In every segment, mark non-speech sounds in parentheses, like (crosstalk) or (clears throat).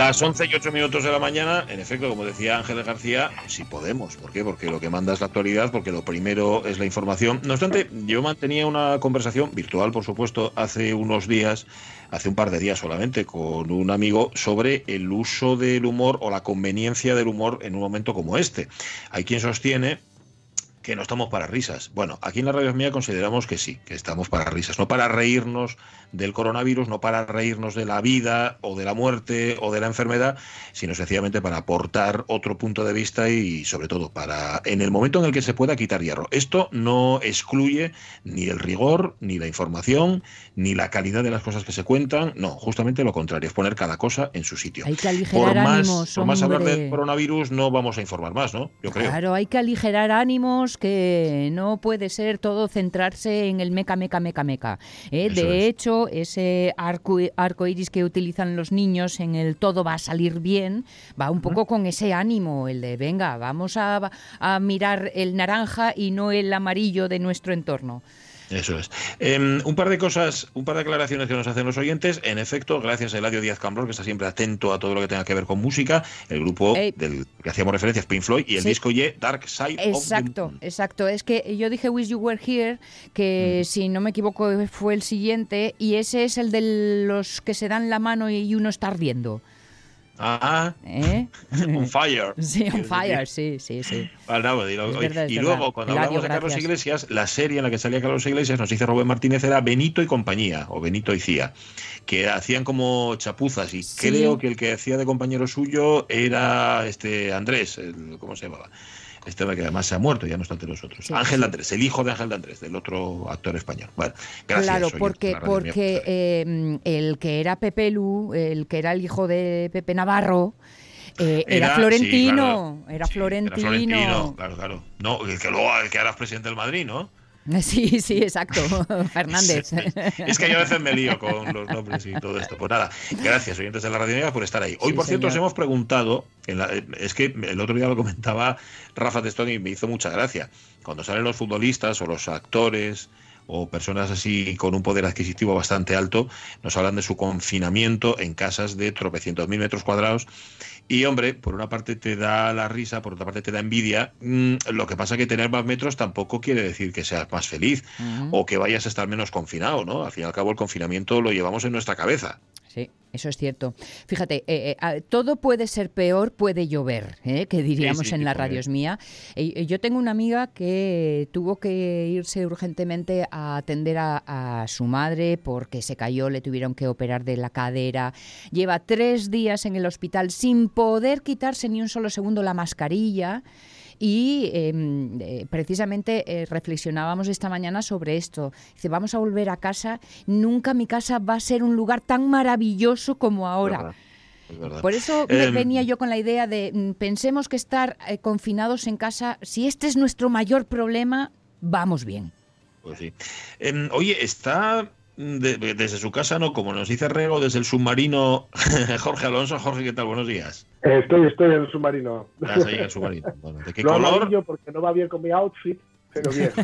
Las 11 y 8 minutos de la mañana, en efecto, como decía Ángeles García, si podemos. ¿Por qué? Porque lo que manda es la actualidad, porque lo primero es la información. No obstante, yo mantenía una conversación virtual, por supuesto, hace unos días, hace un par de días solamente, con un amigo sobre el uso del humor o la conveniencia del humor en un momento como este. Hay quien sostiene que no estamos para risas. Bueno, aquí en la radio mía consideramos que sí, que estamos para risas, no para reírnos del coronavirus, no para reírnos de la vida o de la muerte o de la enfermedad, sino sencillamente para aportar otro punto de vista y sobre todo para en el momento en el que se pueda quitar hierro. Esto no excluye ni el rigor, ni la información, ni la calidad de las cosas que se cuentan, no, justamente lo contrario, es poner cada cosa en su sitio. Hay que aligerar por más, ánimos, por más hablar del coronavirus no vamos a informar más, ¿no? Yo creo. Claro, hay que aligerar ánimos, que no puede ser todo centrarse en el meca, meca, meca, meca. ¿eh? De es. hecho, ese arco, arco iris que utilizan los niños en el todo va a salir bien, va un poco con ese ánimo, el de venga, vamos a, a mirar el naranja y no el amarillo de nuestro entorno. Eso es. Em, un par de cosas, un par de aclaraciones que nos hacen los oyentes. En efecto, gracias a Eladio Díaz Cambrón, que está siempre atento a todo lo que tenga que ver con música, el grupo Ey. del que hacíamos referencia es Pink Floyd y el Sí. disco Y Dark Side of the Exacto, Moon. exacto. Es que yo dije Wish You Were Here, que si no me equivoco fue el siguiente, y ese es el de los que se dan la mano y uno está ardiendo. Ah, ¿eh? (laughs) on fire. (laughs) Sí, Quiero fire, sí, sí, sí. Vale, no, y verdad, luego, cuando Eladio, hablamos de Carlos gracias. Iglesias, la serie en la que salía Carlos Iglesias, nos dice Rubén Martínez, era Benito y compañía, o Benito y Cía, que hacían como chapuzas, y Sí. creo que el que hacía de compañero suyo era este Andrés, el- ¿cómo se llamaba? Este hombre que además se ha muerto, ya no está entre nosotros. Sí, Ángel Andrés, el hijo de Ángel Andrés, del otro actor español. Bueno, gracias. claro, porque, porque por eh, el que era Pepe Lu, el que era el hijo de Pepe Navarro, eh, era, Era- Florentino, sí, claro. era Sí, Florentino. claro, claro. No, el que luego, el que ahora es presidente del Madrid, ¿no? (laughs) Sí, sí, exacto, (laughs) Fernández. Es que yo a veces me lío con los nombres y todo esto. Pues nada, gracias, oyentes de la Radio Mega, por estar ahí. Hoy, Sí, por cierto, os señor. hemos preguntado, en la- es que el otro día lo comentaba Rafa Testón y me hizo mucha gracia. Cuando salen los futbolistas o los actores o personas así con un poder adquisitivo bastante alto, nos hablan de su confinamiento en casas de tropecientos mil metros cuadrados. Y hombre, por una parte te da la risa, por otra parte te da envidia. Mm, lo que pasa que tener más metros tampoco quiere decir que seas más feliz o que vayas a estar menos confinado, ¿no? Al fin y al cabo el confinamiento lo llevamos en nuestra cabeza. Eso es cierto. Fíjate, eh, eh, todo puede ser peor, puede llover, ¿eh? que diríamos sí, en la radio es mía. Eh, yo tengo una amiga que tuvo que irse urgentemente a atender a, a su madre porque se cayó, le tuvieron que operar de la cadera. Lleva tres días en el hospital sin poder quitarse ni un solo segundo la mascarilla. Y eh, eh, precisamente eh, reflexionábamos esta mañana sobre esto. Dice, vamos a volver a casa. Nunca mi casa va a ser un lugar tan maravilloso como ahora. ¿verdad? Es verdad. Por eso me Em, venía yo con la idea de mm, pensemos que estar eh, confinados en casa, si este es nuestro mayor problema, vamos bien. Pues sí. Em, oye, está de- de- desde su casa, ¿no? Como nos dice Rego, desde el submarino (laughs) Jorge Alonso. Jorge, ¿qué tal? Buenos días. Estoy, estoy en el submarino. Estás ahí en el submarino. Bueno, ¿De qué (laughs) no color? porque no va bien con mi outfit, pero bien. (laughs)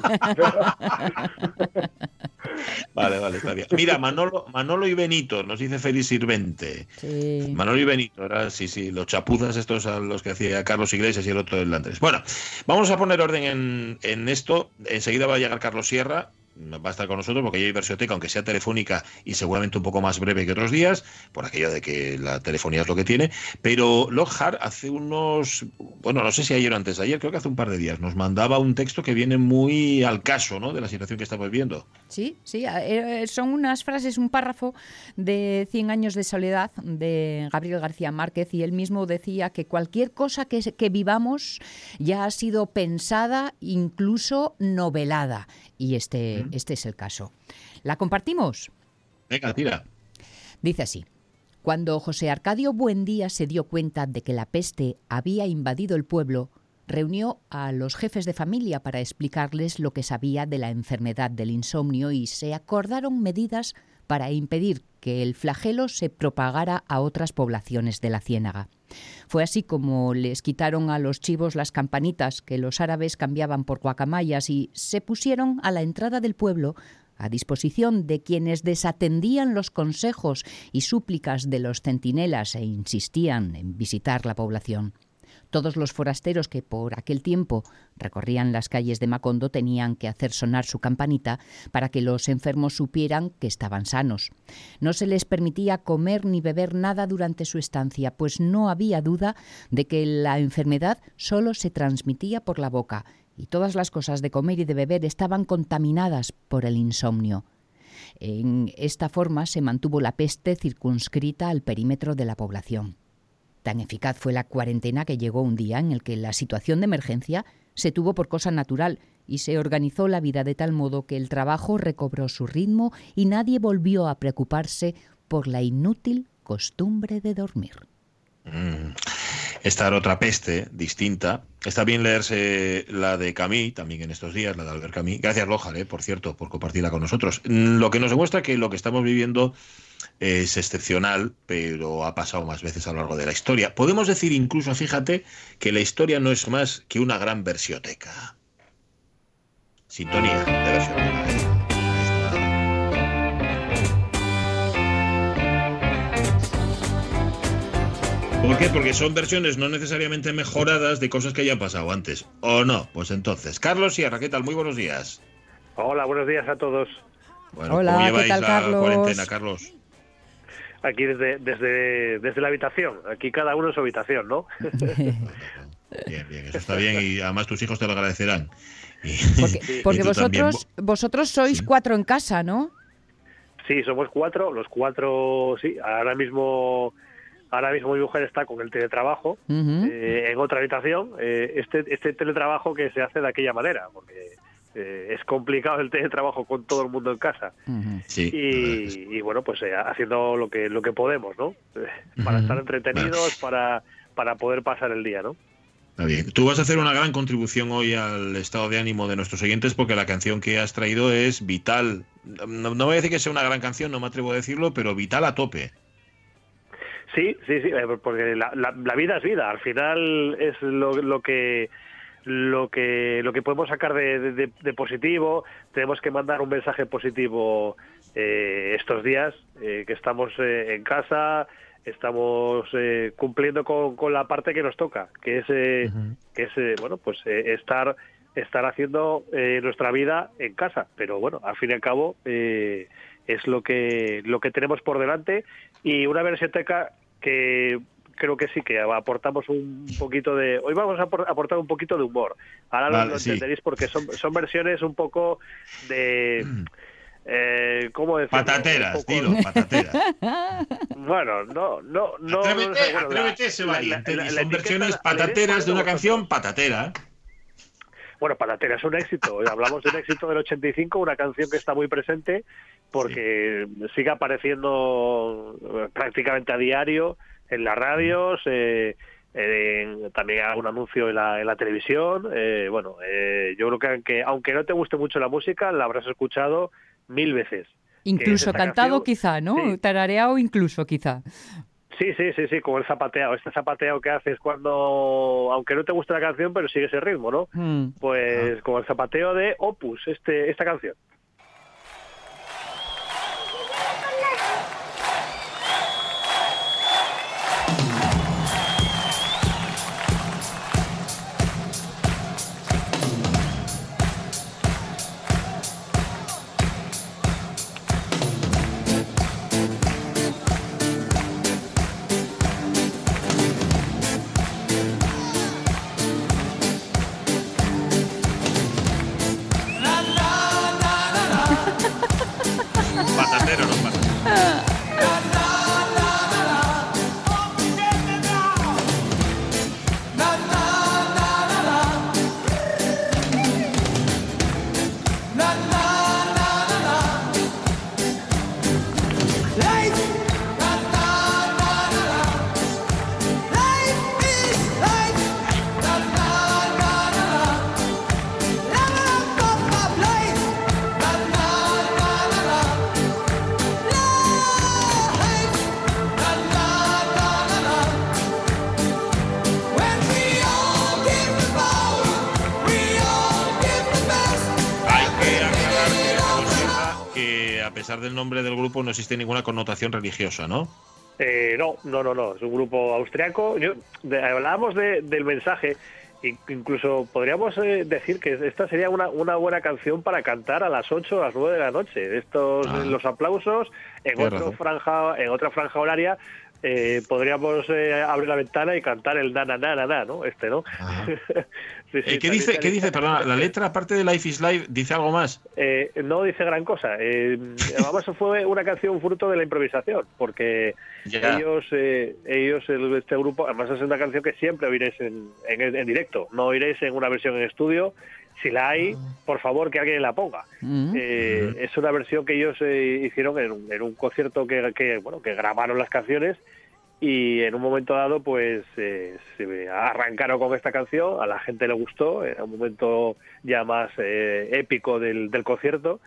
Vale, vale, está bien. Mira, Manolo, Manolo y Benito, nos dice Feliz Sirvente. Sí. Manolo y Benito, era, sí, sí, los chapuzas estos a los que hacía Carlos Iglesias y el otro el Andrés. Bueno, vamos a poner orden en, en esto. Enseguida va a llegar Carlos Sierra, va a estar con nosotros porque ya hay versioteca, aunque sea telefónica y seguramente un poco más breve que otros días, por aquello de que la telefonía es lo que tiene. Pero Lockhart hace unos, bueno, no sé si ayer o antes de ayer, creo que hace un par de días, nos mandaba un texto que viene muy al caso, ¿no? De la situación que estamos viendo. Sí, sí, eh, son unas frases, un párrafo de 100 años de soledad de Gabriel García Márquez y él mismo decía que cualquier cosa que vivamos ya ha sido pensada, incluso novelada. Y este, este es el caso. ¿La compartimos? Venga, tira. Dice así. Cuando José Arcadio Buendía se dio cuenta de que la peste había invadido el pueblo, reunió a los jefes de familia para explicarles lo que sabía de la enfermedad del insomnio y se acordaron medidas para impedir que el flagelo se propagara a otras poblaciones de la ciénaga. Fue así como les quitaron a los chivos las campanitas que los árabes cambiaban por guacamayas y se pusieron a la entrada del pueblo a disposición de quienes desatendían los consejos y súplicas de los centinelas e insistían en visitar la población. Todos los forasteros que por aquel tiempo recorrían las calles de Macondo tenían que hacer sonar su campanita para que los enfermos supieran que estaban sanos. No se les permitía comer ni beber nada durante su estancia, pues no había duda de que la enfermedad solo se transmitía por la boca y todas las cosas de comer y de beber estaban contaminadas por el insomnio. En esta forma se mantuvo la peste circunscrita al perímetro de la población. Tan eficaz fue la cuarentena que llegó un día en el que la situación de emergencia se tuvo por cosa natural y se organizó la vida de tal modo que el trabajo recobró su ritmo y nadie volvió a preocuparse por la inútil costumbre de dormir. Mm. Esta era otra peste distinta. Está bien leerse la de Camille, también en estos días, la de Albert Camus. Gracias, Loja, eh, por cierto, por compartirla con nosotros. Mm, lo que nos demuestra que lo que estamos viviendo es excepcional, pero ha pasado más veces a lo largo de la historia. Podemos decir incluso, fíjate, que la historia no es más que una gran versioteca. Sintonía de versioteca. ¿Por qué? Porque son versiones no necesariamente mejoradas de cosas que hayan pasado antes. ¿O no? Pues entonces. Carlos Sierra, ¿qué tal? Muy buenos días. Hola, buenos días a todos. Bueno, Hola, ¿cómo ¿qué lleváis tal, la Carlos? cuarentena, Carlos? Aquí desde, desde, desde la habitación. Aquí cada uno en su habitación, ¿no? (laughs) Bien, bien, eso está bien y además tus hijos te lo agradecerán. Y- Porque, (laughs) y también. vosotros, vosotros sois Sí. cuatro en casa, ¿no? Sí, somos cuatro. Los cuatro, sí. Ahora mismo, ahora mismo mi mujer está con el teletrabajo eh, en otra habitación. Eh, este, este teletrabajo que se hace de aquella manera, porque eh, es complicado el teletrabajo con todo el mundo en casa. Sí. Y, y bueno, pues eh, haciendo lo que lo que podemos, ¿no? Eh, Para estar entretenidos, para para poder pasar el día, ¿no? Está bien. Tú vas a hacer una gran contribución hoy al estado de ánimo de nuestros oyentes porque la canción que has traído es vital. No, no voy a decir que sea una gran canción, no me atrevo a decirlo, pero vital a tope. Sí, sí, sí, porque la, la- la vida es vida. Al final es lo, lo que lo que lo que podemos sacar de, de- de positivo. Tenemos que mandar un mensaje positivo eh, estos días eh, que estamos eh, en casa, estamos eh, cumpliendo con, con la parte que nos toca, que es que es bueno pues estar estar haciendo eh, nuestra vida en casa. Pero bueno, al fin y al cabo eh, es lo que lo que tenemos por delante y una versioteca que creo que sí que aportamos un poquito de hoy vamos a apor- aportar un poquito de humor ahora lo- Vale, lo sí. entenderéis porque son son versiones un poco de (clears throat) eh, cómo decirlo? Patateras, poco- dilo, patateras. (laughs) bueno no no no atrévete, no sé, bueno, la- atrévete, la- son versiones patateras de una canción patatera. Bueno, Patatera es un éxito. Hablamos de un éxito del 85, una canción que está muy presente porque sigue apareciendo eh, prácticamente a diario en las radios, eh, en- también algún anuncio en la, en la televisión. eh, bueno, eh, yo creo que aunque, aunque no te guste mucho la música, la habrás escuchado mil veces. Incluso cantado canción- quizá, ¿no? sí. Tarareado incluso quizá. Sí, sí, sí, sí, como el zapateado. Este zapateado que haces cuando, aunque no te guste la canción, pero sigue ese ritmo, ¿no? Mm. Pues como el zapateo de Opus, este, esta canción. Ninguna connotación religiosa, ¿no? Eh, no, no, no, no. Es un grupo austriaco. Yo, de- hablábamos de- del mensaje. in- Incluso podríamos eh, decir que esta sería una, una buena canción para cantar a las 8 o a las 9 de la noche. Estos, Ah. los aplausos, en, otro franja, en otra franja horaria, eh, podríamos eh, abrir la ventana y cantar el na, na, na, na, na, ¿no? Este, ¿no? (laughs) Sí, sí, Eh, ¿Qué dice, ¿Qué dice? Perdona, la letra, aparte de Life is Life, dice algo más. Eh, no dice gran cosa. Eh, además fue una canción fruto de la improvisación, porque Ya. ellos, eh, ellos, el- este grupo, además es una canción que siempre oiréis en, en, en directo, no oiréis en una versión en estudio. Si la hay, por favor que alguien la ponga. Mm. Eh, es una versión que ellos eh, hicieron en un, en un concierto que, que, bueno que grabaron las canciones y en un momento dado pues eh, se arrancaron con esta canción a la gente le gustó era un momento ya más eh, épico del, del concierto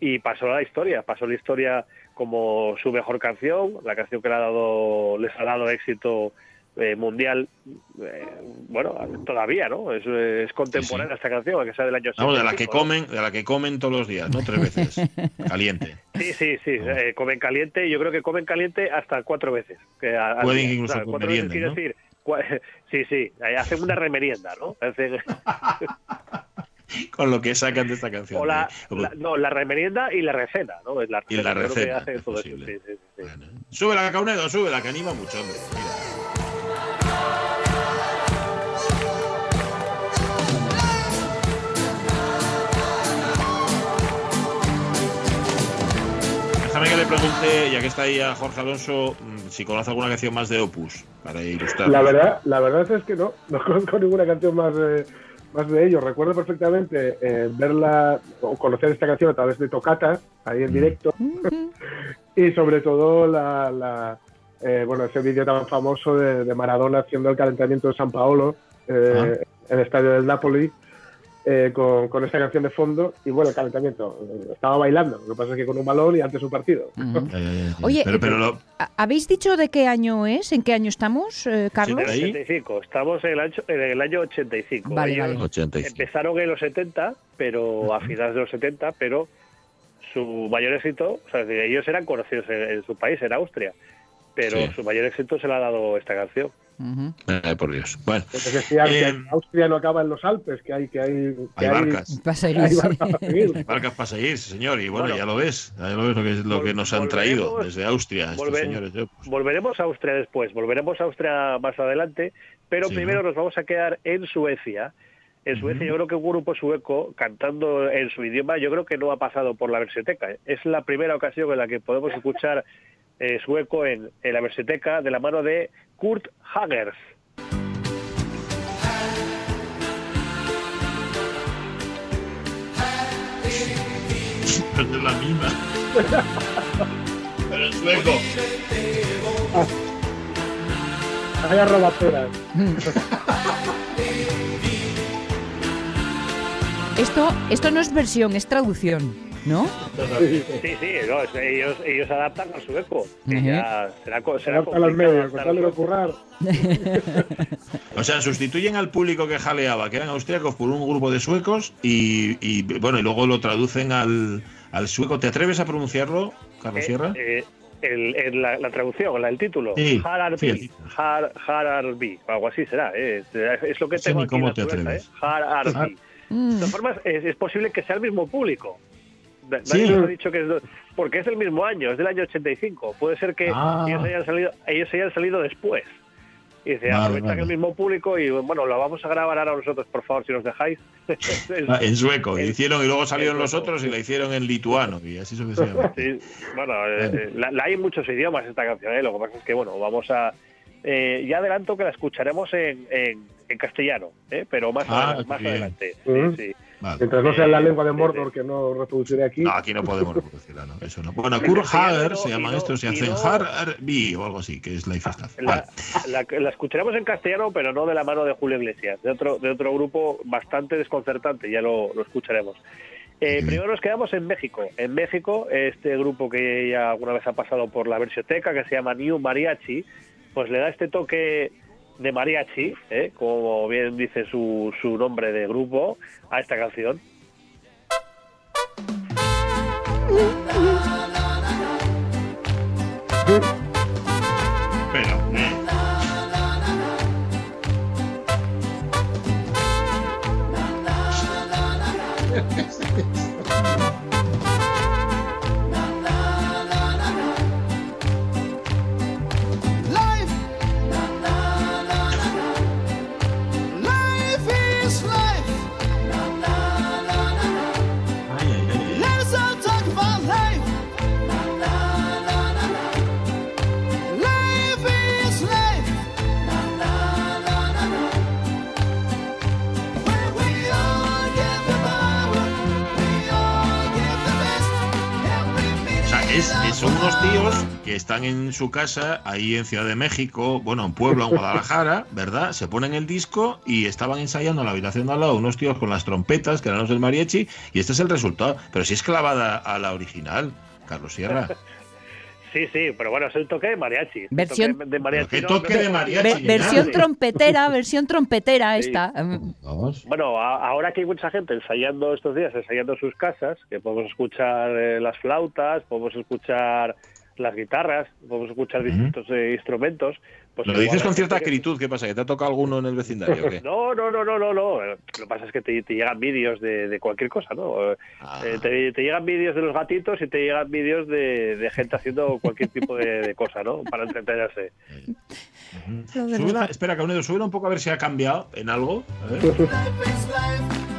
y pasó a la historia pasó a la historia como su mejor canción la canción que le ha dado les ha dado éxito eh, mundial eh, bueno todavía no es, es contemporánea esta canción que sea del año Vamos, de la que 65, ¿no? comen, de la que comen todos los días, ¿no? Tres veces. (laughs) Caliente. Sí, sí, sí, eh, comen caliente. Yo creo que comen caliente hasta cuatro veces. Que a- al Pueden incluso Claro, cuatro veces ¿no? decir, (laughs) sí, sí, hacen una remerienda, ¿no? Hacen- (laughs) Con lo que sacan de esta canción. o la, Eh, la- no, la remerienda y la recena, ¿no? Es la Y la recena. Sube la Caunedo, sube la que anima mucho, hombre. Mira. Pregunte, ya que está ahí a Jorge Alonso, mm, si conoce alguna canción más de Opus para ilustrar. La verdad, la verdad es que no, no (laughs) conozco ninguna canción más de, más de ellos. Recuerdo perfectamente eh, verla o conocer esta canción a través de Tocata, ahí en Mm. directo, (laughs) y sobre todo la, la, eh, bueno, ese vídeo tan famoso de, de Maradona haciendo el calentamiento de San Paolo eh, en el estadio del Napoli. Eh, con, con esta canción de fondo y bueno, el calentamiento. Estaba bailando, lo que pasa es que con un balón y antes su partido. Ujú. (laughs) Ya, ya, ya, ya. Oye, pero, pero lo- ¿Ha- ¿Habéis dicho de qué año es? ¿En qué año estamos, eh, Carlos? de ahí. 85, estamos en el, año, en el año 85. Vale, vale. 85. empezaron en los 70, pero a finales de los 70, pero su mayor éxito, o sea, ellos eran conocidos en, en su país, en Austria, pero Sí. su mayor éxito se le ha dado esta canción. Ay, por Dios. Bueno, decían que Eh, Austria no acaba en los Alpes, que hay que hay, que hay barcas. Vas a ir, hay sí. barcas a seguir. Barcas para seguir, sí, señor. Y bueno, Bueno. ya lo ves. Ya lo ves lo que, lo que nos han traído desde Austria estos señores de Opus. Volveremos a Austria después, volveremos a Austria más adelante, pero Sí, primero ¿no? nos vamos a quedar en Suecia. En Suecia yo creo que un grupo sueco cantando en su idioma yo creo que no ha pasado por la Verseteca. ¿eh? Es la primera ocasión en la que podemos escuchar eh, sueco en, en la Verseteca de la mano de Kurt Hagers. Es la misma. Pero en sueco. Hay arrobateras. Esto, esto no es versión, es traducción, ¿no? Sí, Sí, no, ellos, ellos adaptan al sueco. ya será, será a adaptar tal de currar. (laughs) O sea, sustituyen al público que jaleaba, que eran austríacos, por un grupo de suecos y, y, bueno, y luego lo traducen al, al sueco. ¿Te atreves a pronunciarlo, Carlos Eh, Sierra? eh, el, el- la, la traducción, la, el título. Sí, Hararbi. sí. Har- Hararbi, algo así será. eh, Es, lo que No sé tengo ni aquí en cómo la te cubierta, atreves. ¿eh? Hararbi. Mm. De todas formas, es, es posible que sea el mismo público. Da- Sí. Nos ha dicho que es. do- Porque es del mismo año, es del año 85. Puede ser que Ah. ellos, hayan salido, ellos hayan salido después. Y dice, Vale, aprovechan vale. el mismo público y bueno, lo vamos a grabar ahora nosotros, por favor, si nos dejáis. (laughs) Ah, en sueco. Y el- hicieron y luego salieron el los otros y la hicieron en lituano. Y así sucesivamente. Sí, bueno, eh, la, la hay en muchos idiomas esta canción, ¿eh? lo que pasa es que, bueno, vamos a... eh, ya adelanto que la escucharemos en, en, en castellano, ¿eh? pero más, Ah, adela- qué más adelante. Mm. Sí, sí. Vale. Mientras no sea la Eh, lengua de sí, Mordor, sí. que no reproduciré aquí. No, aquí no podemos reproducirla, ¿no? Eso no. Bueno, En Kurt castellano Hager no, se estos y y hacen Harbi o algo así, que es Life. Vale. La, la- la escucharemos en castellano, pero no de la mano de Julio Iglesias, de otro, de otro grupo bastante desconcertante, ya lo, lo escucharemos. Eh, primero nos quedamos en México. En México, este grupo que ya alguna vez ha pasado por la versioteca, que se llama New Mariachi, pues le da este toque de mariachi, ¿eh? como bien dice su, su nombre de grupo, a esta canción. Eh. (laughs) son unos tíos que están en su casa, ahí en Ciudad de México, bueno, en Puebla, en (laughs) Guadalajara, ¿verdad? Se ponen el disco y estaban ensayando en la habitación de al lado unos tíos con las trompetas, que eran los del mariachi, y este es el resultado. Pero si es clavada a la original, Carlos Sierra. (laughs) Sí, sí, pero bueno, es el toque de mariachi. Versión- toque de mariachi. ¿Qué no- toque no- de mariachi? Versión nada. trompetera, versión trompetera Sí. esta. Vamos. Bueno, a- ahora que hay mucha gente ensayando estos días, ensayando en sus casas, que podemos escuchar eh, las flautas, podemos escuchar las guitarras, podemos escuchar distintos eh, instrumentos. Pues Lo dices con cierta que- acritud, ¿qué pasa? ¿Que te ha tocado alguno en el vecindario? o qué? (laughs) No, no, no, no, no, no. Lo que pasa es que te, te llegan vídeos de, de cualquier cosa, ¿no? Eh, Ah. eh, te, te llegan vídeos de los gatitos y te llegan vídeos de, de gente haciendo cualquier tipo de, de cosa, ¿no? Para entretenerse. Súbela- espera, Caunedo, súbela un poco a ver si ha cambiado en algo. A ver. (laughs)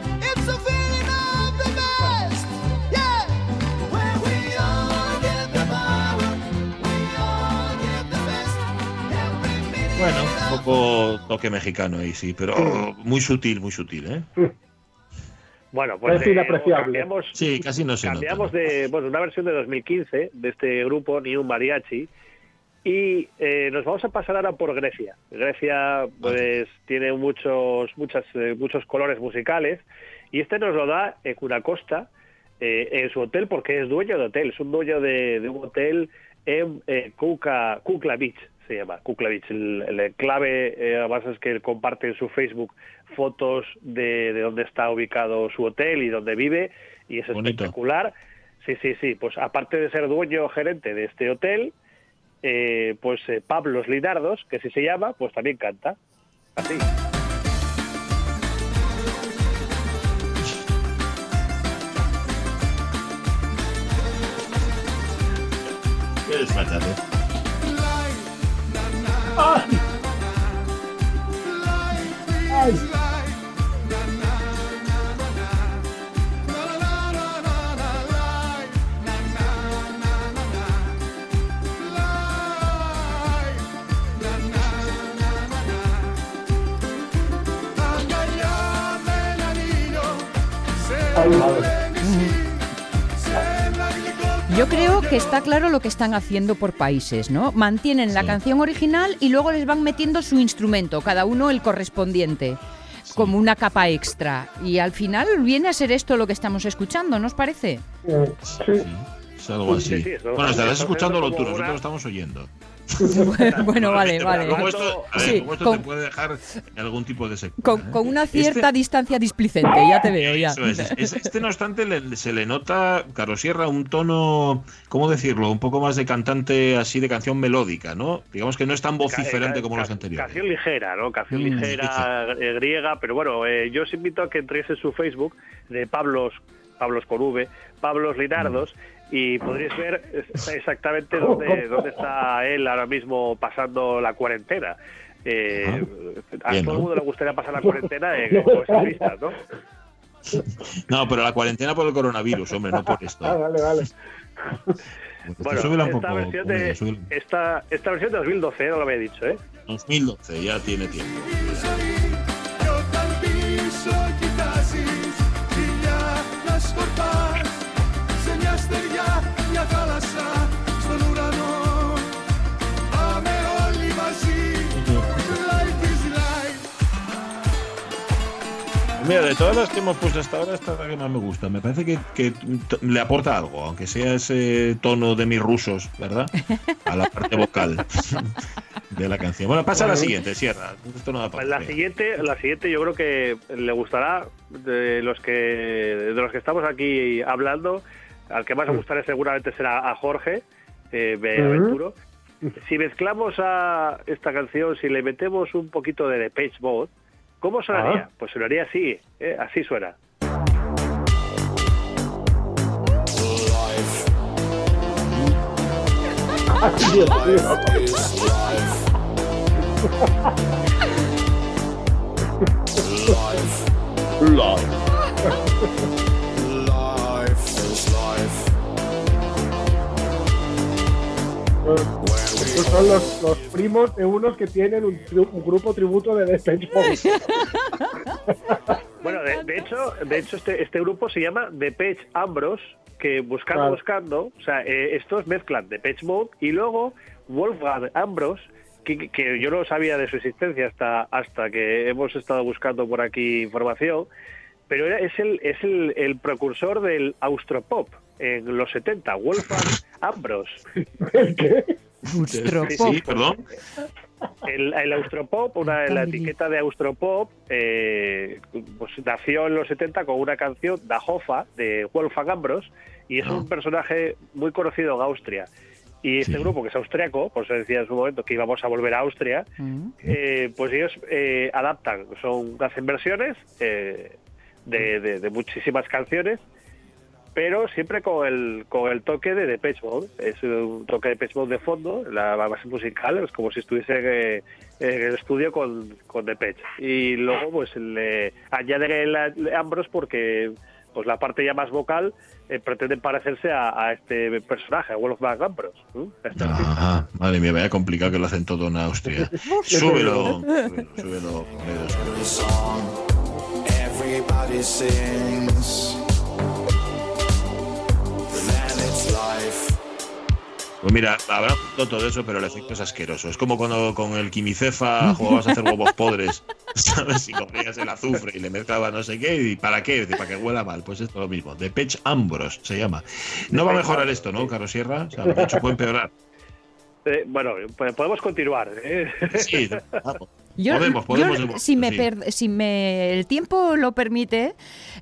Bueno, un poco toque mexicano ahí, sí, pero (clears throat) muy sutil, muy sutil, ¿eh? (laughs) Bueno, pues Es inapreciable. cambiamos, Sí, casi no se cambiamos de bueno una versión de 2015 de este grupo Ni un mariachi y eh, nos vamos a pasar ahora por Grecia. Grecia pues tiene muchos muchas eh, muchos colores musicales y este nos lo da en una costa eh, en su hotel porque es dueño de hotel, es un dueño de, de un hotel en eh, Kuka, Kukla Beach se llama Kukla Beach. El, el clave eh, además es que él comparte en su Facebook fotos de, de dónde está ubicado su hotel y dónde vive y es Bonito. espectacular. Sí, sí, sí. Pues aparte de ser dueño o gerente de este hotel, eh, pues eh, Pablos Linardos, que así se llama, pues también canta. Así. Qué on. Guys. Yo creo que está claro lo que están haciendo por países, ¿no? Mantienen la canción original y luego les van metiendo su instrumento, cada uno el correspondiente, como una capa extra. Y al final viene a ser esto lo que estamos escuchando, ¿no os parece? Eh, Sí, sí. es algo Sí, así. sí, eso- bueno, estarás eso tú, como nosotros lo estamos oyendo. (laughs) bueno, vale, vale. Como esto, a ver, Sí, como esto con- te puede dejar en algún tipo de secuela. Con, ¿eh? con una cierta Este- distancia displicente, ya te veo, ya. Eso es. Es- Este, no obstante, le- se le nota, Carlos Sierra, un tono, ¿cómo decirlo? Un poco más de cantante así de canción melódica, ¿no? Digamos que no es tan vociferante como los anteriores. Canción ligera, ¿no? Canción Mm, ligera eh, griega, pero bueno, eh, yo os invito a que entréis en su Facebook de Pablos, Pablos con V, Pablos Linardos, y podréis ver exactamente dónde, dónde está él ahora mismo pasando la cuarentena. Eh, a Bien, todo el ¿no? mundo le gustaría pasar la (laughs) cuarentena con esas vistas, ¿no? No, pero la cuarentena por el coronavirus, hombre, no por esto. Ah, vale, vale. Bueno, esta, poco. versión de, esta, esta versión de 2012, no lo había dicho, ¿eh? 2012, ya tiene tiempo. Mira, de todas las que hemos puesto hasta ahora, esta es la que más me gusta. Me parece que, que le aporta algo, aunque sea ese tono de mis rusos, ¿verdad? A la parte vocal (laughs) de la canción. Bueno, pasa a la siguiente, cierra. Esto no da para Pues la siguiente, la siguiente yo creo que le gustará de los que de los que estamos aquí hablando. Al que más le gustará seguramente será a Jorge eh, Benaventuro. Si mezclamos a esta canción, si le metemos un poquito de Depeche Mode, ¿cómo sonaría? Ah. Pues sonaría así, ¿eh? así suena. (laughs) Estos son los, los primos de unos que tienen un, tri- un grupo tributo de Depeche Mode. (laughs) Bueno, de, de hecho, de hecho este, este grupo se llama Depeche Ambros, que buscando, Claro. buscando, o sea, eh, estos mezclan de Pitch Mode y luego Wolfgang Ambros, que, que yo no sabía de su existencia hasta, hasta que hemos estado buscando por aquí información, pero era, es, el, es el, el precursor del Austropop en los 70, Wolfgang Ambros. ¿El qué? Austropop. Sí, perdón. El, el Austropop, una, la etiqueta de Austropop, eh, pues nació en los 70 con una canción, Da Hofa, de Wolfgang Ambros, y es Ah. un personaje muy conocido en Austria. Y este Sí. grupo, que es austriaco, por eso decía en su momento que íbamos a volver a Austria, Mm. eh, pues ellos eh, adaptan, son hacen versiones eh, de, de- de muchísimas canciones, pero siempre con el, con el toque de Depeche Mode. Es un toque de Depeche Mode de fondo, la base musical, es como si estuviese eh, en el estudio con, con Depeche. Y luego pues le añaden el, el Ambros porque pues la parte ya más vocal eh, pretende parecerse a, a este personaje, a Wolfgang Ambros. ¿no? A este. Ajá, madre mía, vaya complicado que lo hacen todo en Austria. (laughs) súbelo, súbelo, súbelo, Pues mira, habrá todo eso, pero el efecto es asqueroso. Es como cuando con el quimicefa jugabas a hacer huevos podres, (laughs) ¿sabes? Y cogías el azufre y le mezclabas no sé qué, ¿y para qué? Dice, Para que huela mal. Pues esto es lo mismo. De Pech Ambros se llama. No va a mejorar esto, ¿no, Carlos Sierra? O sea, de hecho puede empeorar. Eh, bueno, pues podemos continuar. ¿eh? Sí, (laughs) vamos. Yo, Podemos, podemos, yo, si, me per- si me el tiempo lo permite,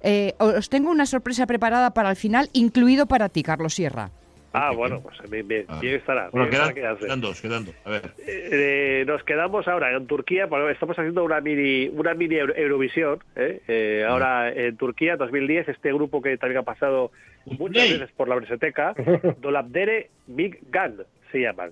eh, os tengo una sorpresa preparada para el final, incluido para ti, Carlos Sierra. Ah, bueno, pues bien, bien, bien estará. Bueno, bien estará quedan, quedarse. quedan dos, quedan dos. A ver. Eh, nos quedamos ahora en Turquía, bueno, estamos haciendo una mini una mini Euro- Eurovisión, ¿eh? Eh, ahora en Turquía, 2010, este grupo que también ha pasado muchas veces por la Breseteca, (laughs) Dolapdere Big Gang se llaman.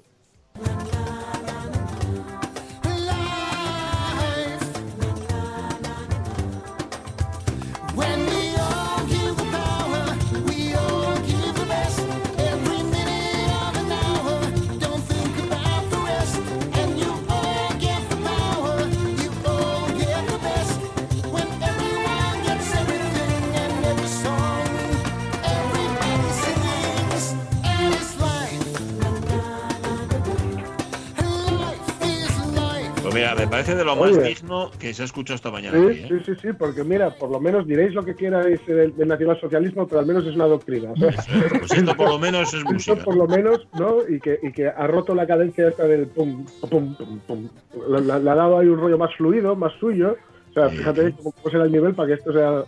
Mira, me parece de lo más digno que se ha escuchado esta mañana. aquí, Sí, ¿eh? sí, sí, sí, porque mira, por lo menos diréis lo que queráis del, del nacionalsocialismo, pero al menos es una doctrina. ¿sabes? Pues esto por lo (laughs) menos es Esto música. por lo menos, ¿no? Y que, y que ha roto la cadencia esta del pum, pum, pum, pum. Le, ha dado ahí un rollo más fluido, más suyo. O sea, fíjate cómo, cómo será el nivel para que esto sea.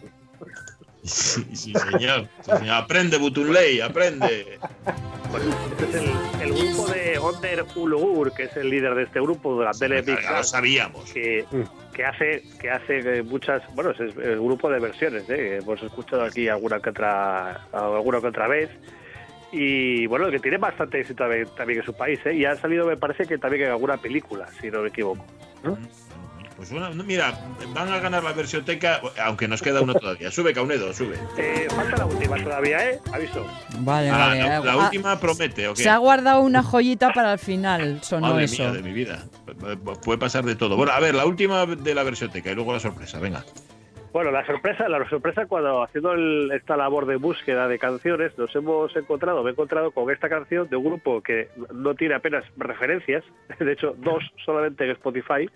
Sí, sí, señor. Sí, señor. Aprende, Butunley, aprende. (laughs) Bueno, este es el, el grupo de Onder Ulugur, que es el líder de este grupo, Dolapdere Big Ya lo sabíamos. que, que hace que hace eh, muchas bueno es el grupo de versiones ¿eh? hemos escuchado aquí alguna que otra alguna que otra vez y bueno que tiene bastante éxito también, también en su país ¿eh? y ha salido me parece que también en alguna película si no me equivoco Pues no, mira, van a ganar la versioteca, aunque nos queda uno todavía. Sube, Caunedo, sube. Eh, falta la última todavía eh aviso Vale, Ah, vale. la, la ah, última promete, ¿ok? Se ha guardado una joyita para el final, sonó Madre eso. mía de mi vida. Puede pasar de todo. Bueno, a ver, la última de la versioteca y luego la sorpresa, venga. Bueno, la sorpresa, la sorpresa cuando haciendo el- esta labor de búsqueda de canciones nos hemos encontrado, me he encontrado con esta canción de un grupo que no tiene apenas referencias, (laughs) de hecho dos solamente en Spotify,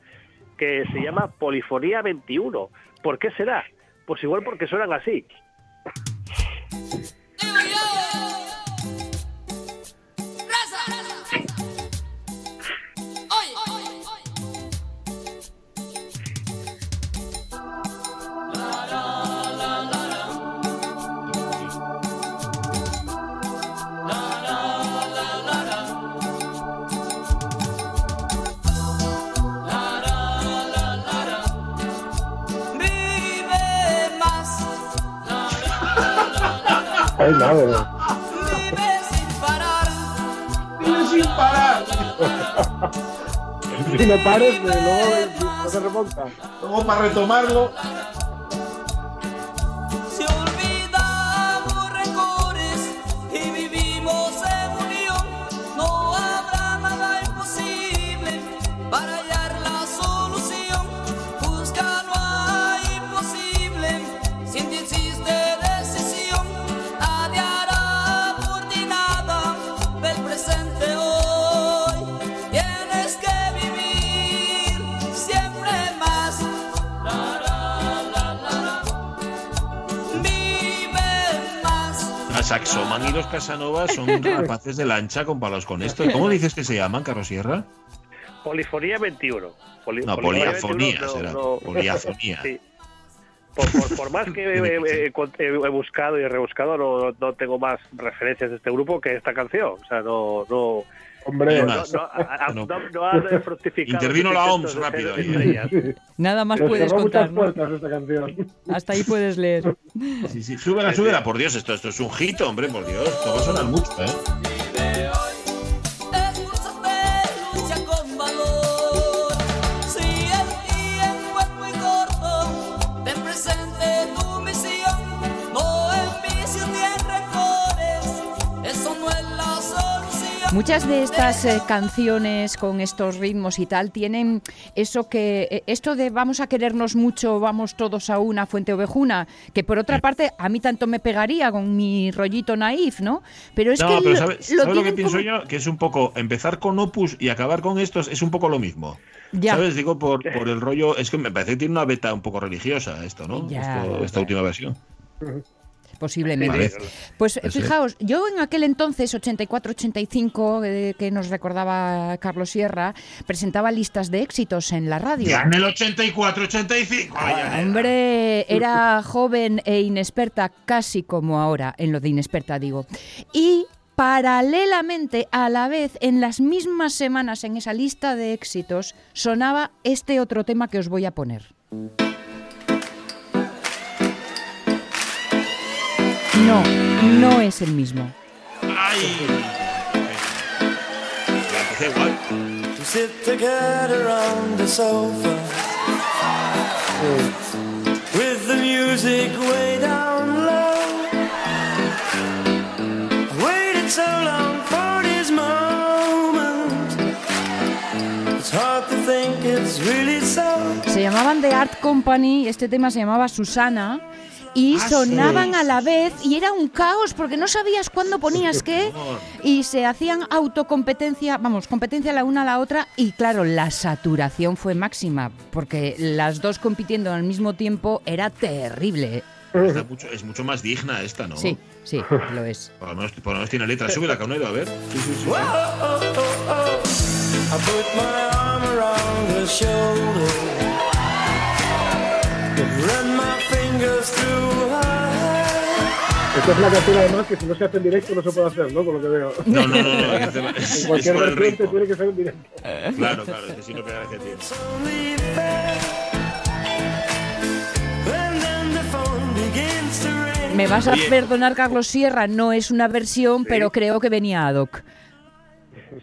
que se llama Polifonía 21. ¿Por qué será? Pues igual porque suenan así. Ay, madre. vive sin parar. (laughs) Si no pares, eh, luego no se remonta. Luego para retomarlo. Saxoman y los Casanova son (laughs) rapaces de lancha con palos con esto. ¿Cómo dices que se llaman, Carlos Sierra? Polifonía 21. Poli- No, poliafonía será. Poliafonía. (laughs) sí. Por, por- por más que he, he- he- he buscado y rebuscado, no, no tengo más referencias de este grupo que esta canción. O sea, no. no Hombre, no, no, No. no- fructificado. Intervino la OMS rápido ahí, estrellas. (laughs) Nada más nos puedes contar, ¿no? puertas esta canción. Hasta ahí puedes leer. Sí, sí. Súbela, súbela, por Dios, esto, esto es un hit, hombre, por Dios. Esto va a sonar mucho, ¿eh? Muchas de estas eh, canciones con estos ritmos y tal tienen eso que eh, esto de vamos a querernos mucho, vamos todos a una fuente ovejuna, que por otra parte a mí tanto me pegaría con mi rollito naif, ¿no? Pero es no, que pero lo, ¿sabes, lo ¿sabes lo que pienso como- yo? Que es un poco empezar con Opus y acabar con estos es un poco lo mismo. Ya. ¿Sabes? Digo, por, por el rollo. Es que me parece que tiene una beta un poco religiosa esto, ¿no? Ya. Esto- esta última versión. Posiblemente. Vale. Pues Eso es. fijaos, yo en aquel entonces, 84-85, eh, que nos recordaba Carlos Sierra, presentaba listas de éxitos en la radio. Ya en el 84-85. Ah, Hombre, era joven e inexperta, casi como ahora, en lo de inexperta digo. Y paralelamente, a la vez, en las mismas semanas en esa lista de éxitos, sonaba este otro tema que os voy a poner. No, no es el mismo. ¡Ay! Ya empecé igual. to sit together on the sofa with the music way down low. I waited so long for this moment. It's hard to think it's really so. Se llamaban The Art Company, este tema se llamaba Susana. Y Ah, sonaban sí. a la vez y era un caos porque no sabías cuándo ponías qué y se hacían autocompetencia, vamos, competencia la una a la otra y claro, la saturación fue máxima porque las dos compitiendo al mismo tiempo era terrible. Mucho- es mucho más digna esta, ¿no? Sí, sí, lo es. (laughs) Por lo menos, por lo menos tiene letra. Sube la Caunedo, a ver. Sí, sí, sí. Whoa, oh, oh, oh. I put my arm around her shoulder. Run my fingers through her es la canción además que si no se hace en directo no se puede hacer, ¿no? Por lo que veo. No, no, no, no. que hacerla- es, En es cualquier vertiente tiene que ser en directo. Claro, claro, es que si no, tiene. Me vas a Oye. perdonar, Carlos Sierra, no es una versión, pero creo que venía ad hoc.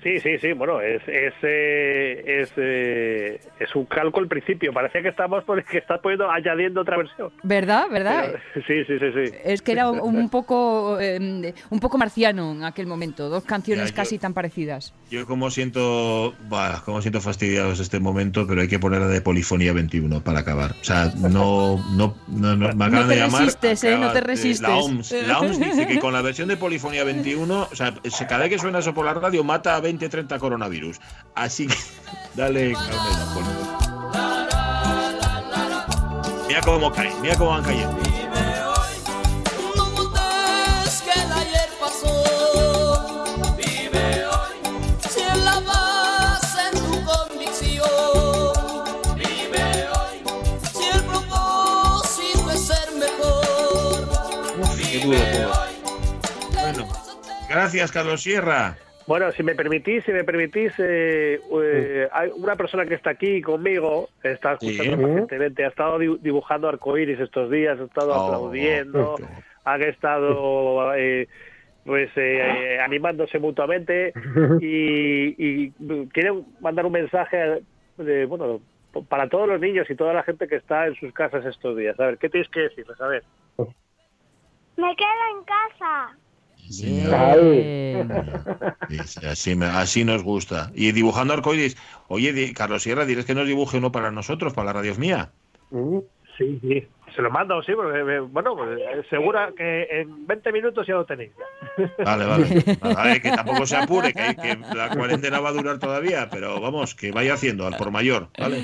Sí, sí, sí, bueno, es es, eh, es, eh, es un calco al principio. Parecía que estamos pon- que estás poniendo añadiendo otra versión. ¿Verdad? ¿Verdad? Pero- sí, sí, sí, sí. Es que era un- un (laughs) poco, eh, un poco marciano en aquel momento, dos canciones Ya, yo- casi tan parecidas. Yo como siento, bah, como siento fastidiados este momento, pero hay que poner la de Polifonía 21 para acabar. O sea, no, no, no, no- me acaban te de llamar. resistes, ¿eh? No te resistes. La OMS, la OMS dice que con la versión de Polifonía 21, o sea, se- cada vez que suena eso por la radio mata a 20, 30 coronavirus. Así que, dale, (laughs) Carmelo, por favor. Mira cómo caen, mira cómo van cayendo. Vive hoy, no notes que el ayer pasó. Vive hoy, si en la base en tu convicción. Vive hoy, si el propósito es ser mejor. Uf, qué duro todo. Bueno, gracias, Carlos Sierra. Bueno, si me permitís, si me permitís, eh, eh, hay una persona que está aquí conmigo, está escuchando Sí. pacientemente, ha estado di- dibujando arcoíris estos días, ha estado Oh, aplaudiendo, qué- han estado (laughs) eh, pues eh, animándose mutuamente (laughs) y, y quieren mandar un mensaje de, bueno, para todos los niños y toda la gente que está en sus casas estos días. A ver, ¿qué tienes que decirles? A ver. Me quedo en casa. Sí, sí, Así, me- así nos gusta. Y dibujando arcoíris. Oye, di- Carlos Sierra, diles que nos dibuje uno para nosotros, para la radio mía. Mm. Sí, sí. Se lo mando, sí, porque, eh, bueno, pues, eh, segura que en 20 minutos ya lo tenéis. Vale, vale. (laughs) Vale, que tampoco se apure, que, que la cuarentena va a durar todavía, pero vamos, que vaya haciendo al por mayor, ¿vale?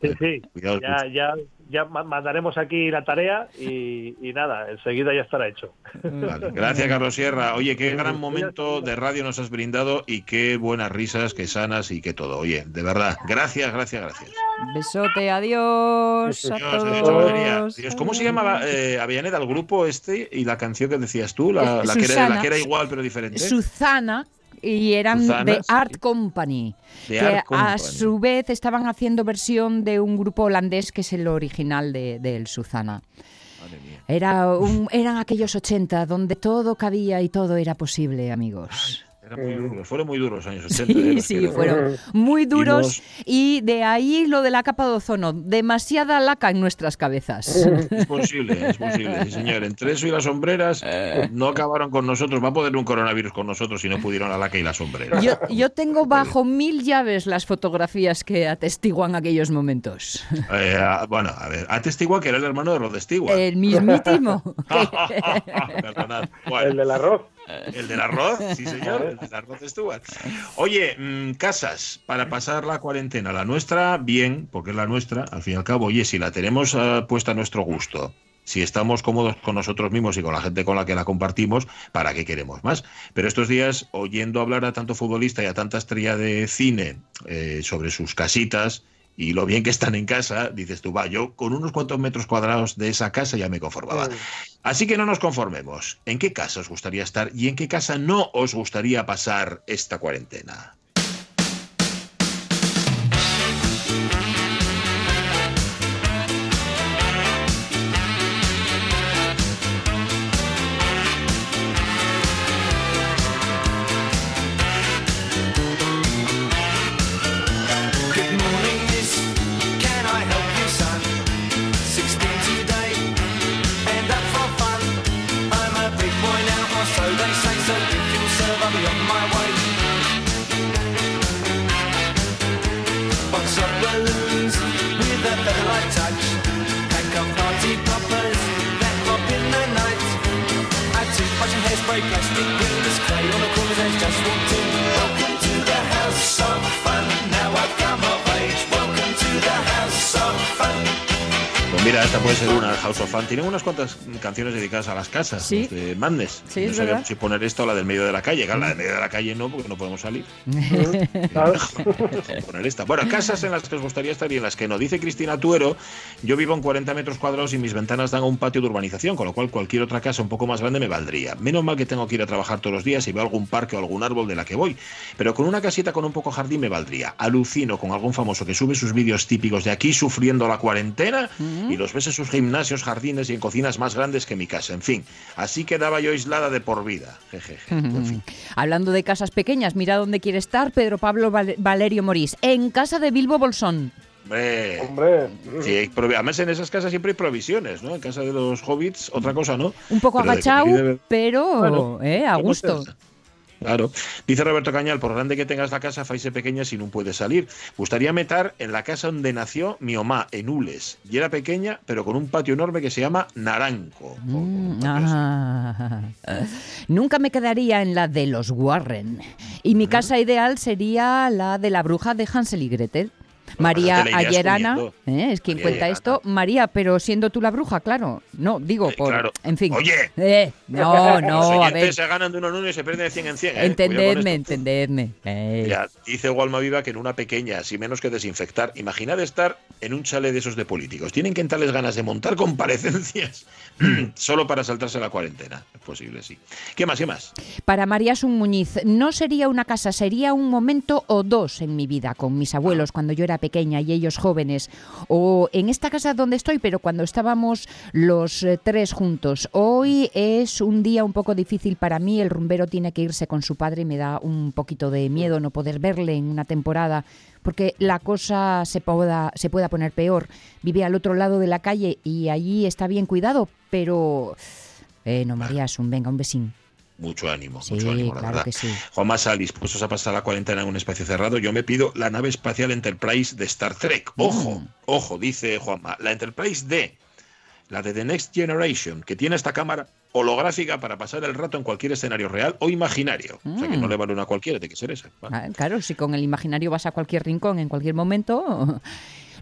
Sí, sí. (laughs) Ya, ya, ya ma- mandaremos aquí la tarea y, y nada, enseguida ya estará hecho. Vale. (laughs) Gracias, Carlos Sierra. Oye, qué gran momento de radio nos has brindado y qué buenas risas, qué sanas y qué todo. Oye, de verdad, gracias, gracias, gracias. Besote, adiós a Dios, de Chavarría. todos. Dios, ¿Cómo se llamaba eh, Avellaneda, el grupo este y la canción que decías tú? La, que, era, la que era igual pero diferente. Susana y eran de. Art Company, De que Art a su vez estaban haciendo versión de un grupo holandés que es el original de, del Susana. Era un- eran aquellos 80 donde todo cabía y todo era posible, amigos. Eran muy duros, fueron muy duros los años 80. (laughs) Sí, eh, sí, fueron muy duros y de ahí lo de la capa de ozono, demasiada laca en nuestras cabezas. Es posible, es posible, sí señor. Entre eso y las sombreras no acabaron con nosotros. Va a poder un coronavirus con nosotros si no pudieron la laca y las sombreras. Yo, yo tengo bajo mil llaves las fotografías que atestiguan aquellos momentos. Eh, ah, bueno, a ver, atestigua que era el hermano de Rod Stewart. El mismísimo. (laughs) (laughs) El del arroz. El del arroz, sí señor, el del arroz Stewart. Oye, mm, casas para pasar la cuarentena. La nuestra, bien, porque es la nuestra, al fin y al cabo. Oye, si la tenemos ah, puesta a nuestro gusto, si estamos cómodos con nosotros mismos y con la gente con la que la compartimos, ¿para qué queremos más? Pero estos días, oyendo hablar a tanto futbolista y a tanta estrella de cine eh, sobre sus casitas y lo bien que están en casa, dices tú, va, yo con unos cuantos metros cuadrados de esa casa ya me conformaba. Así que no nos conformemos. ¿En qué casa os gustaría estar y en qué casa no os gustaría pasar esta cuarentena? Mira, esta puede ser una House of Fun. Tienen unas cuantas canciones dedicadas a las casas Sí. los de Madness. Sí, no sabía si poner esta o la del medio de la calle. Claro, la del medio de la calle no, porque no podemos salir. (laughs) (laughs) Poner esta. Bueno, casas en las que os gustaría estar y en las que no. Dice Cristina Tuero, yo vivo en 40 metros cuadrados y mis ventanas dan a un patio de urbanización, con lo cual cualquier otra casa un poco más grande me valdría. Menos mal que tengo que ir a trabajar todos los días y veo algún parque o algún árbol de la que voy. Pero con una casita con un poco jardín me valdría. Alucino con algún famoso que sube sus vídeos típicos de aquí sufriendo la cuarentena y los ves en sus gimnasios, jardines y en cocinas más grandes que mi casa. En fin, así quedaba yo aislada de por vida. Jejeje. (laughs) En fin. Hablando de casas pequeñas, mira dónde quiere estar Pedro Pablo Val- Valerio Morís, en casa de Bilbo Bolsón. Hombre, Hombre. Sí, además en esas casas siempre hay provisiones, ¿no? En casa de los hobbits, otra cosa, ¿no? Un poco agachado, de- pero Bueno, eh, a ¿cómo gusto. Claro. Dice Roberto Cañal, por grande que tengas la casa, faise pequeña si no puede salir. Gustaría meter en la casa donde nació mi mamá, en Ules. Y era pequeña, pero con un patio enorme que se llama Naranco. Mm, ah. (laughs) Nunca me quedaría en la de los Warren. Y mi casa ideal sería la de la bruja de Hansel y Gretel. María Ayerana. ¿eh? es quien María cuenta Ayerana. esto. María, pero siendo tú la bruja, claro. No, digo, Eh, por. claro. En fin. Oye. Eh, no, (laughs) no, a ver. se ganan de uno en uno y se pierden de 100 en 100. ¿eh? Cuidado con Entendedme, entendedme. Eh. Mira, dice Walma Viva que en una pequeña, así menos que desinfectar. Imaginad estar en un chalet de esos de políticos. Tienen que entrarles ganas de montar comparecencias (clears throat) solo para saltarse la cuarentena. Es posible, sí. ¿Qué más? ¿Qué más? Para María Sun Muñiz, no sería una casa, sería un momento o dos en mi vida, con mis abuelos cuando yo era pequeña y ellos jóvenes, o en esta casa donde estoy, pero cuando estábamos los eh, tres juntos. Hoy es un día un poco difícil para mí, el rumbero tiene que irse con su padre y me da un poquito de miedo no poder verle en una temporada, porque la cosa se pueda, se pueda poner peor. Vive al otro lado de la calle y allí está bien cuidado, pero... Eh, no, María Sun, venga, un besín. Mucho ánimo, Sí, mucho ánimo, la claro verdad. que sí. Juanma Salis, puestos a pasar la cuarentena en un espacio cerrado, yo me pido la nave espacial Enterprise de Star Trek. Ojo, Mm. ojo, dice Juanma, la Enterprise D, la de The Next Generation, que tiene esta cámara holográfica para pasar el rato en cualquier escenario real o imaginario. O sea que Mm. no le vale una cualquiera, tiene que ser esa. Ah, Claro, si con el imaginario vas a cualquier rincón en cualquier momento.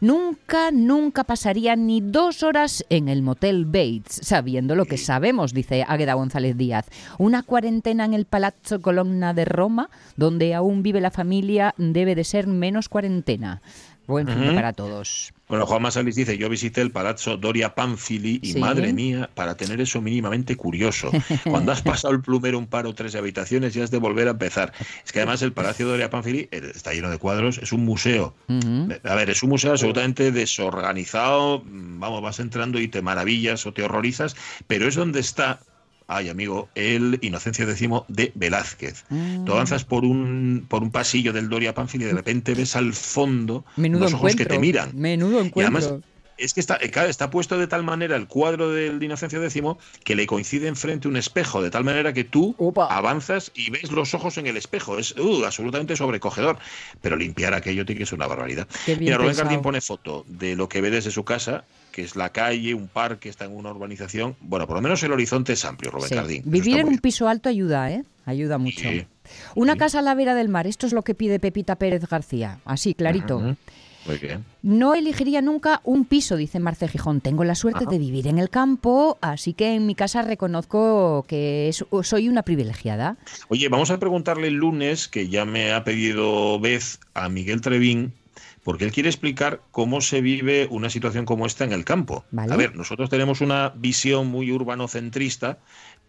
Nunca, nunca pasaría ni dos horas en el motel Bates, sabiendo lo que sabemos, dice Águeda González Díaz. Una cuarentena en el Palazzo Colonna de Roma, donde aún vive la familia, debe de ser menos cuarentena. Buen fin para todos. Bueno, Juan Masalis dice, yo visité el Palazzo Doria Panfili y Sí. madre mía, para tener eso mínimamente curioso. (laughs) Cuando has pasado el plumero un par o tres habitaciones ya has de volver a empezar. Es que además el Palacio Doria Panfili eh, está lleno de cuadros, es un museo. A ver, es un museo absolutamente desorganizado, mm, vamos, vas entrando y te maravillas o te horrorizas, pero es donde está, ay amigo, el Inocencio X de Velázquez. Mm. Tú avanzas por un, por un pasillo del Doria Panfili y de repente ves al fondo Menudo unos ojos encuentro. que te miran. Menudo Y encuentro. además es que está, eh, claro, está puesto de tal manera el cuadro del Inocencio X que le coincide enfrente un espejo, de tal manera que tú Opa. avanzas y ves los ojos en el espejo. Es uh, absolutamente sobrecogedor. Pero limpiar aquello tiene que ser una barbaridad. Mira, Rubén. Gardín pone foto de lo que ve desde su casa, que es la calle, un parque, está en una urbanización. Bueno, por lo menos el horizonte es amplio, Rubén Sí. Eso Vivir en un piso alto ayuda, ¿eh? Ayuda mucho. Sí. Una Sí. casa a la vera del mar, esto es lo que pide Pepita Pérez García. Así, clarito. Ujú. Muy bien. No elegiría nunca un piso, dice Marce Gijón. Tengo la suerte Ajá. de vivir en el campo, así que en mi casa reconozco que es- soy una privilegiada. Oye, vamos a preguntarle el lunes, que ya me ha pedido vez a Miguel Trevín, porque él quiere explicar cómo se vive una situación como esta en el campo. Vale. A ver, nosotros tenemos una visión muy urbanocentrista,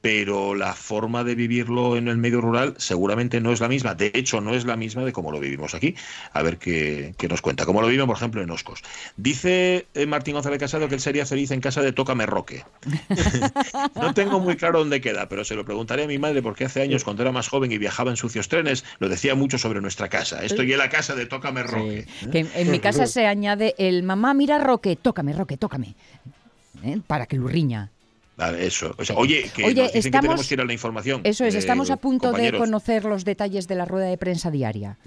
pero la forma de vivirlo en el medio rural seguramente no es la misma. De hecho, no es la misma de cómo lo vivimos aquí. A ver qué, qué nos cuenta. Cómo lo viven, por ejemplo, en Oscos. Dice eh, Martín González Casado que él sería feliz en casa de Tócame Roque. (laughs) no tengo muy claro dónde queda, pero se lo preguntaré a mi madre porque hace años, cuando era más joven y viajaba en sucios trenes, lo decía mucho sobre nuestra casa. Estoy en la casa de Tócame Roque. Sí. Que en, en mi casa se añade el mamá, mira Roque, tócame, Roque, tócame. ¿Eh? Para que lo riña. Eso. O sea, oye, que Oye, nos dicen estamos- que tenemos que ir a la información. Eso es, eh, estamos a punto compañeros. de conocer los detalles de la rueda de prensa diaria.